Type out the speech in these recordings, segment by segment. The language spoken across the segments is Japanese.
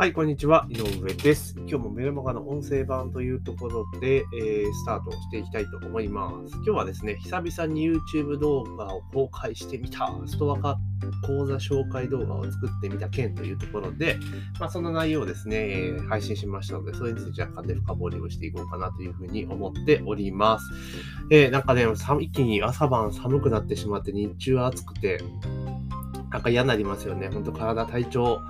はい、こんにちは。井上です。今日もメルマガの音声版というところで、えー、スタートしていきたいと思います。今日はですね、久々に YouTube 動画を公開してみた、ストア化講座紹介動画を作ってみた件というところで、まあ、その内容をですね、え、配信しましたので、それについて若干で深掘りをしていこうかなというふうに思っております。えー、なんかね、一気に朝晩寒くなってしまって、日中暑くて、なんか嫌になりますよね。ほんと体、体調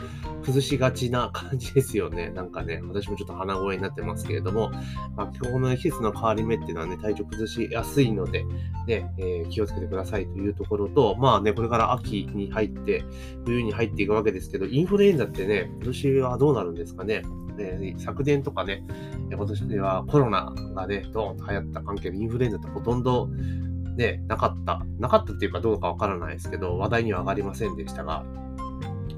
崩しがちな感じですよね。なんかね、私もちょっと鼻声になってますけれども、まあ、今日の季節の変わり目っていうのはね、体調崩しやすいので、ね、えー、気をつけてくださいというところと、まあね、これから秋に入って、冬に入っていくわけですけど、インフルエンザってね、今年はどうなるんですかね。昨年とかね、今年ではコロナがね、ドーンと流行った関係でインフルエンザってほとんどね、なかった。なかったっていうかどうかわからないですけど、話題には上がりませんでしたが、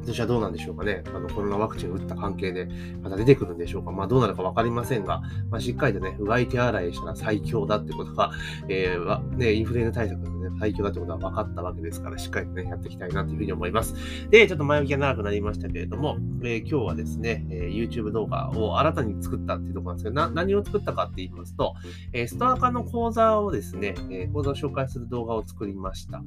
私はどうなんでしょうかね。あの、コロナワクチンを打った関係で、また出てくるんでしょうか。まあ、どうなるかわかりませんが、まあ、しっかりとね、うがい手洗いしたら最強だってことが、えー、ね、インフルエンザ対策でね、最強だってことは分かったわけですから、しっかりとね、やっていきたいなというふうに思います。で、ちょっと前置きが長くなりましたけれども、えー、今日はですね、えー、YouTube 動画を新たに作ったっていうところなんですけど、な何を作ったかって言いますと、えー、ストア化の講座をですね、え講座を紹介する動画を作りました。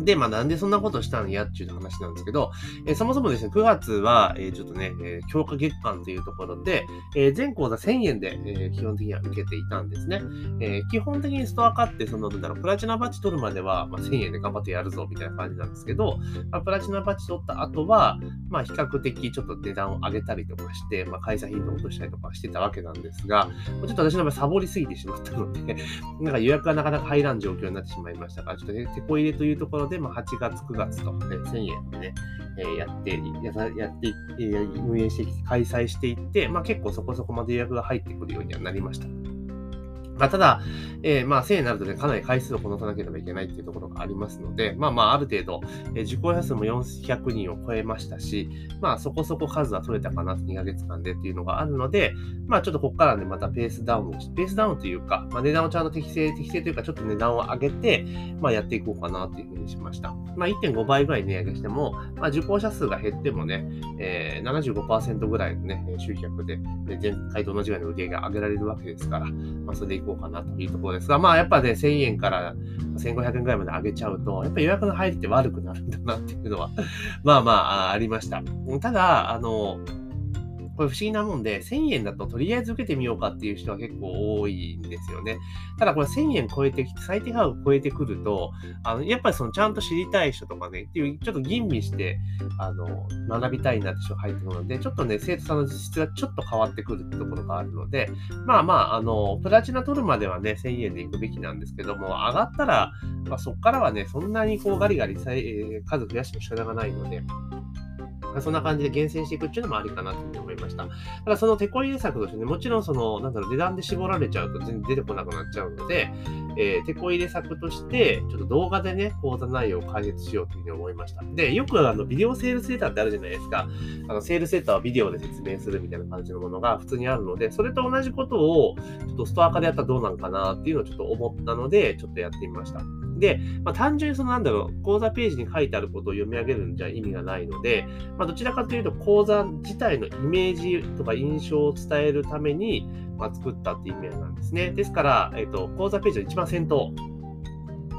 で、まあなんでそんなことしたんやっていう話なんですけど、えー、そもそもですね、9月は、えー、ちょっとね、えー、強化月間というところで、え、全講座1000円で、え、基本的には受けていたんですね。え、基本的にストア化って、その、なんだろう、プラチナバッジ取るまでは、まあ、1000円で頑張ってやるぞ、みたいな感じなんですけど、まあ、プラチナバッジ取った後は、まあ比較的ちょっと値段を上げたりとかして、まあ開催頻度を落としたりとかしてたわけなんですが、ちょっと私の場合サボりすぎてしまったので、なんか予約がなかなか入らん状況になってしまいましたから、ちょっとね、手こ入れというところで、まあ8月、9月と、ね、1000円でね、えー、やって、ややって、えー、運営して、開催していって、まあ結構そこそこまで予約が入ってくるようにはなりました。ま、ただ、えー、まあ、1000円になるとね、かなり回数をこなさなければいけないっていうところがありますので、まあまあ、ある程度、えー、受講者数も400人を超えましたし、まあ、そこそこ数は取れたかな、2ヶ月間でっていうのがあるので、まあ、ちょっとここからね、またペースダウン、ペースダウンというか、まあ、値段をちゃんと適正、適正というか、ちょっと値段を上げて、まあ、やっていこうかなというふうにしました。まあ、1.5倍ぐらい値上げしても、まあ、受講者数が減ってもね、えー、75%ぐらいのね、集客で、で前回と同じぐらいの売り上げが上げられるわけですから、まあ、それでいこうかなというところですが、まあやっぱね、1000円から1500円ぐらいまで上げちゃうと、やっぱ予約の入りって悪くなるんだなっていうのはまあまあありました。ただ、あの、これ不思議なもんで、1000円だととりあえず受けてみようかっていう人は結構多いんですよね。ただこれ1000円超えてきて、最低価格超えてくると、あの、やっぱりそのちゃんと知りたい人とかね、っていう、ちょっと吟味して、あの、学びたいなって人が入ってくるので、ちょっとね、生徒さんの実質がちょっと変わってくるってところがあるので、まあまあ、あの、プラチナ取るまではね、1000円で行くべきなんですけども、上がったら、まあ、そこからはね、そんなにこうガリガリ、えー、数増やしても仕方がないので、まそんな感じで厳選していくっていうのもありかなというふうに思いました。ただその手こ入れ策としてね、もちろんその、なんだろう、値段で絞られちゃうと全然出てこなくなっちゃうので、えー、手こ入れ策として、ちょっと動画でね、講座内容を解説しようというふうに思いました。で、よくあの、ビデオセールセーターってあるじゃないですか。あの、セールセーターをビデオで説明するみたいな感じのものが普通にあるので、それと同じことを、ちょっとストア化でやったらどうなんかなっていうのをちょっと思ったので、ちょっとやってみました。で、まあ、単純にそのなんだろう、講座ページに書いてあることを読み上げるんじゃ意味がないので、まあ、どちらかというと講座自体のイメージとか印象を伝えるために、まあ、作ったっていう意味なんですね。ですから、えっ、と、講座ページの一番先頭、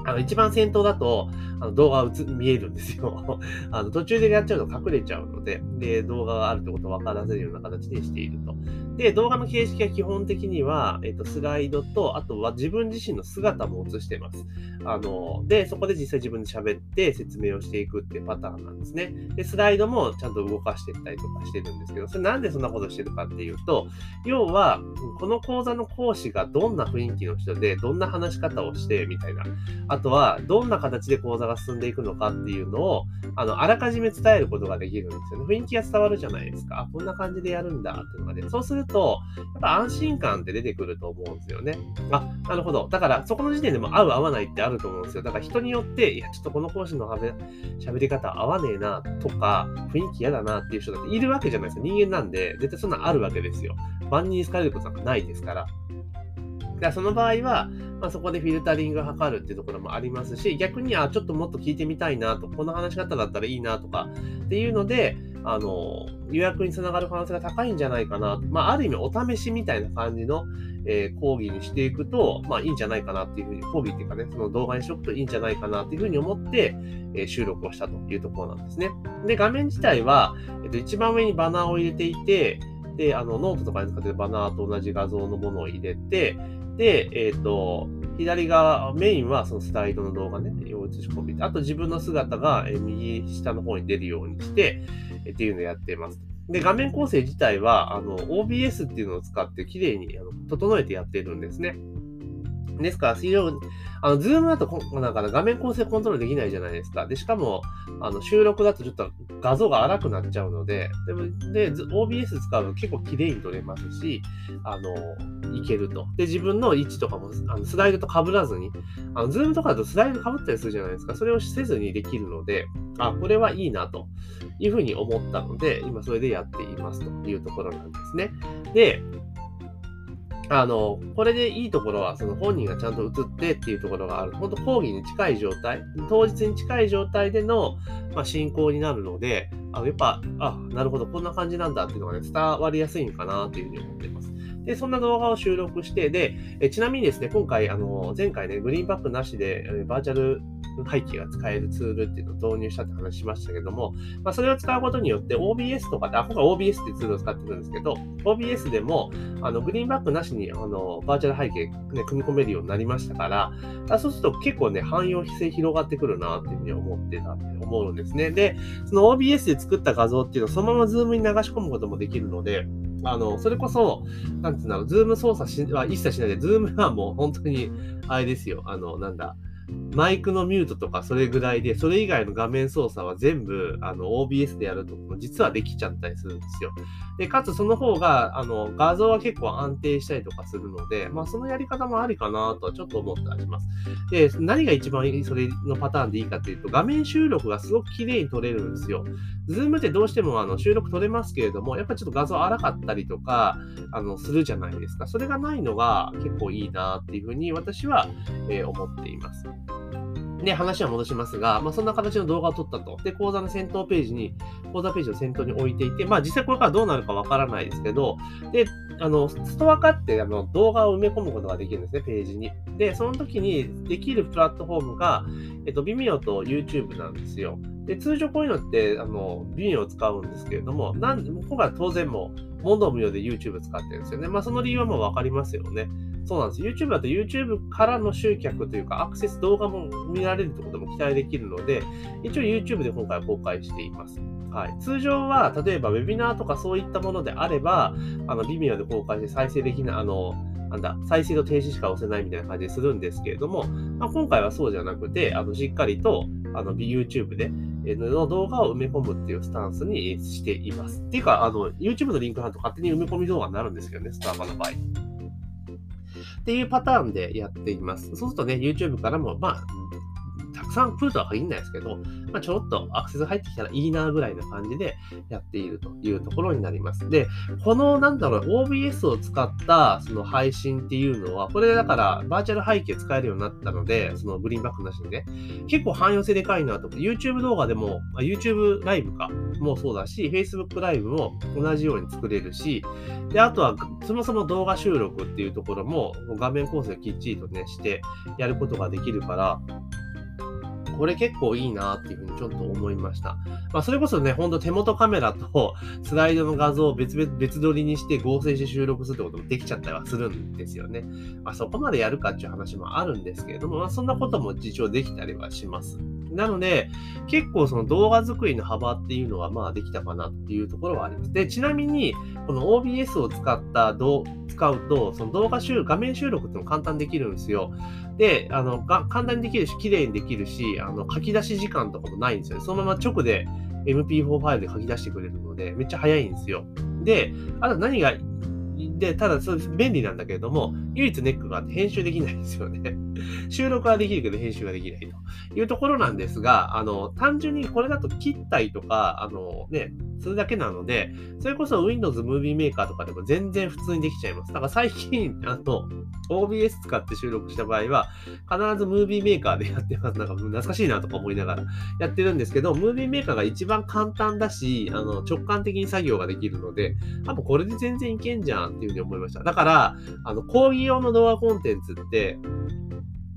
あの一番先頭だとあの動画が見えるんですよ あの途中でやっちゃうと隠れちゃうので、で動画があるってことを分からせるような形にしていると。で、動画の形式は基本的には、えっと、スライドと、あとは自分自身の姿も映してます。あの、で、そこで実際自分で喋って説明をしていくっていうパターンなんですね。で、スライドもちゃんと動かしていったりとかしてるんですけど、それなんでそんなことしてるかっていうと、要は、この講座の講師がどんな雰囲気の人で、どんな話し方をして、みたいな。ああとは、どんな形で講座が進んでいくのかっていうのを、あの、あらかじめ伝えることができるんですよね。雰囲気が伝わるじゃないですか。こんな感じでやるんだっていうのがね。そうすると、やっぱ安心感って出てくると思うんですよね。あ、なるほど。だから、そこの時点でも合う合わないってあると思うんですよ。だから人によって、いや、ちょっとこの講師の喋り方合わねえなとか、雰囲気嫌だなっていう人だっているわけじゃないですか。人間なんで、絶対そんなんあるわけですよ。万人に好かれることなんかないですから。でその場合は、まあ、そこでフィルタリングを図るっていうところもありますし、逆に、あ、ちょっともっと聞いてみたいなと、この話し方だったらいいなとかっていうので、あの、予約につながる可能性が高いんじゃないかな。まあ、ある意味お試しみたいな感じの、えー、講義にしていくと、まあいいんじゃないかなっていうふうに、講義っていうかね、その動画にしておくといいんじゃないかなっていうふうに思って、えー、収録をしたというところなんですね。で、画面自体は、えっと、一番上にバナーを入れていて、で、あの、ノートとかに使ってるバナーと同じ画像のものを入れて、で、えっ、ー、と、左側、メインはそのスライドの動画ね、映し込み、あと自分の姿が右下の方に出るようにして、っていうのをやっています。で、画面構成自体は、あの、OBS っていうのを使って綺麗にあの整えてやってるんですね。ですから、非常に、あの、 Zoom だとこ、なんか画面構成コントロールできないじゃないですか。で、しかも、あの、収録だとちょっと画像が荒くなっちゃうので、でも、で、OBS 使うと結構綺麗に撮れますし、あの、いけると。で、自分の位置とかも、あのスライドと被らずに、あの、ズームとかだとスライド被ったりするじゃないですか。それをせずにできるので、あ、これはいいなというふうに思ったので、今それでやっていますというところなんですね。で、あの、これでいいところは、その本人がちゃんと映ってっていうところがある。本当講義に近い状態、当日に近い状態での、まあ、進行になるので、あやっぱ、あ、なるほど、こんな感じなんだっていうのがね、伝わりやすいのかなというふうに思っています。で、そんな動画を収録して、で、えちなみにですね、今回、あの、前回ね、グリーンバックなしで、バーチャル背景が使えるツールっていうのを導入したって話しましたけども、まあ、それを使うことによって OBS とかで、あ、今回 OBS っていうツールを使ってるんですけど、OBS でも、あの、グリーンバックなしに、あの、バーチャル背景、ね、組み込めるようになりましたから、あそうすると結構ね、汎用性広がってくるなっていうふうに思ってたって思うんですね。で、その OBS で作った画像っていうのをそのまま Zoom に流し込むこともできるので、あの、それこそ、なんていうんだろう、 Zoom 操作しは一切しないで、 Zoom はもう本当に、あれですよ、あの、なんだ、マイクのミュートとかそれぐらいで、それ以外の画面操作は全部あの OBS でやると実はできちゃったりするんですよ。で、かつその方があの画像は結構安定したりとかするので、まあそのやり方もありかなとはちょっと思ったりします。で、何が一番それのパターンでいいかっていうと、画面収録がすごく綺麗に撮れるんですよ。ズームってどうしてもあの収録撮れますけれども、やっぱちょっと画像荒かったりとか、あの、するじゃないですか。それがないのが結構いいなっていうふうに私は、えー、思っています。で、話は戻しますが、まあ、そんな形の動画を撮ったと。で、講座の先頭ページに、講座ページを先頭に置いていて、まあ、実際これからどうなるかわからないですけど、で、あの、ストア化ってあの動画を埋め込むことができるんですね、ページに。で、その時にできるプラットフォームが、えっと、Vimeo と YouTube なんですよ。で、通常こういうのって、あの、Vimeo を使うんですけれども、なん今回は当然もう、問答無用で YouTube 使ってるんですよね。まあ、その理由はもうわかりますよね。そうなんです。YouTube だと YouTube からの集客というか、アクセス動画も見られるってことも期待できるので、一応 YouTube で今回は公開しています。はい、通常は、例えば Webinar とかそういったものであれば、あの、Vimeo で公開して再生できない、あの、なんだ、再生と停止しか押せないみたいな感じでするんですけれども、まあ、今回はそうじゃなくて、あの、しっかりと、あの、YouTube で、の動画を埋め込むっていうスタンスにしています。っていうか、あの、YouTube のリンク貼ると勝手に埋め込み動画になるんですけどね、スターバの場合。っていうパターンでやっています。そうするとね、YouTube からも、まあ、くさん来るとは限らないですけど、まあ、ちょろっとアクセス入ってきたらいいなぐらいな感じでやっているというところになります。で、このなんだろう、OBS を使ったその配信っていうのは、これだからバーチャル背景使えるようになったので、そのグリーンバックなしにね、結構汎用性でかいなと思って、YouTube 動画でも、YouTube ライブかもそうだし、Facebook ライブも同じように作れるし、で、あとはそもそも動画収録っていうところも画面構成きっちりとね、してやることができるから、これ結構いいなっていうふうにちょっと思いました。まあ、それこそね、ほんと手元カメラと スライドの画像を別々、別撮りにして合成して収録するってこともできちゃったりはするんですよね。まあ、そこまでやるかっていう話もあるんですけれども、まあ、そんなことも実証できたりはします。なので、結構その動画作りの幅っていうのはまあできたかなっていうところはあります。で、ちなみに、この OBS を使った動、使うと、その動画収、画面収録っていうのも簡単にできるんですよ。で、あの、が簡単にできるし、綺麗にできるし、あの、書き出し時間とかもないんですよね。そのまま直で MP4 ファイルで書き出してくれるので、めっちゃ早いんですよ。で、あと何がで、ただ、便利なんだけれども、唯一ネックがあって編集できないんですよね。収録はできるけど編集ができないというところなんですが、あの、単純にこれだと切ったりとか、あのね、それだけなので、それこそ Windows Movie Maker とかでも全然普通にできちゃいます。だから最近、あの、OBS 使って収録した場合は、必ず Movie Maker でやってます。なんか懐かしいなとか思いながらやってるんですけど、Movie Maker が一番簡単だし、あの、直感的に作業ができるので、多分これで全然いけんじゃんっていうふうに思いました。だから、あの、講義用の動画コンテンツって、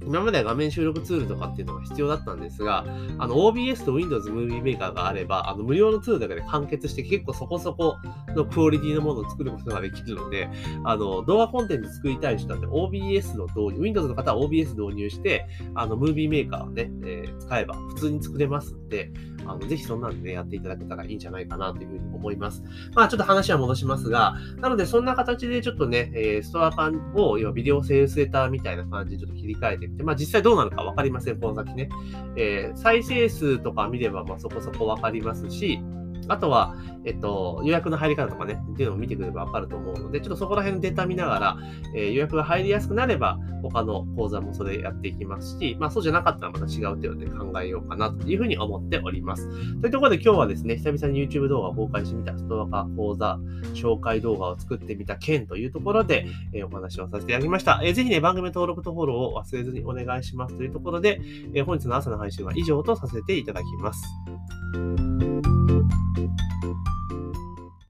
今までは画面収録ツールとかっていうのが必要だったんですが、あの OBS と Windows Movie Maker があれば、あの無料のツールだけで完結して結構そこそこのクオリティのものを作ることができるので、あの動画コンテンツ作りたい人って、OBS の導入、Windows の方は OBS 導入して、あの Movie Maker をね、えー、使えば普通に作れますんで、あのぜひそんなんで、ね、やっていただけたらいいんじゃないかなというふうに思います。まあちょっと話は戻しますが、なのでそんな形でちょっとね、えー、ストア版を、要はビデオセールスレターみたいな感じでちょっと切り替えてみて、まあ実際どうなるかわかりません、この先ね。えー、再生数とか見ればまあそこそこわかりますし、あとは、えっと、予約の入り方とかね、っていうのを見てくればわかると思うので、ちょっとそこら辺のデータ見ながら、えー、予約が入りやすくなれば、他の講座もそれやっていきますし、まあそうじゃなかったらまた違う手をね、考えようかなというふうに思っております。というところで今日はですね、久々に YouTube 動画を公開してみた、ストアカ講座紹介動画を作ってみた件というところで、えー、お話をさせていただきました。えー、ぜひね、番組登録とフォローを忘れずにお願いしますというところで、えー、本日の朝の配信は以上とさせていただきます。thank you